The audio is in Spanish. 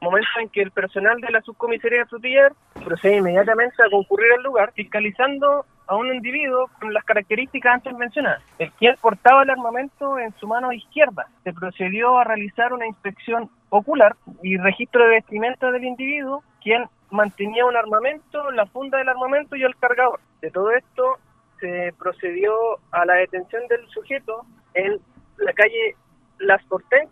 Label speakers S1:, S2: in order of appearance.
S1: momento en que el personal de la subcomisaría de Frutillar procede inmediatamente a concurrir al lugar, fiscalizando a un individuo con las características antes mencionadas, el quien portaba el armamento en su mano izquierda. Se procedió a realizar una inspección ocular y registro de vestimenta del individuo, quien mantenía un armamento, la funda del armamento y el cargador. De todo esto se procedió a la detención del sujeto en la calle Las Hortensias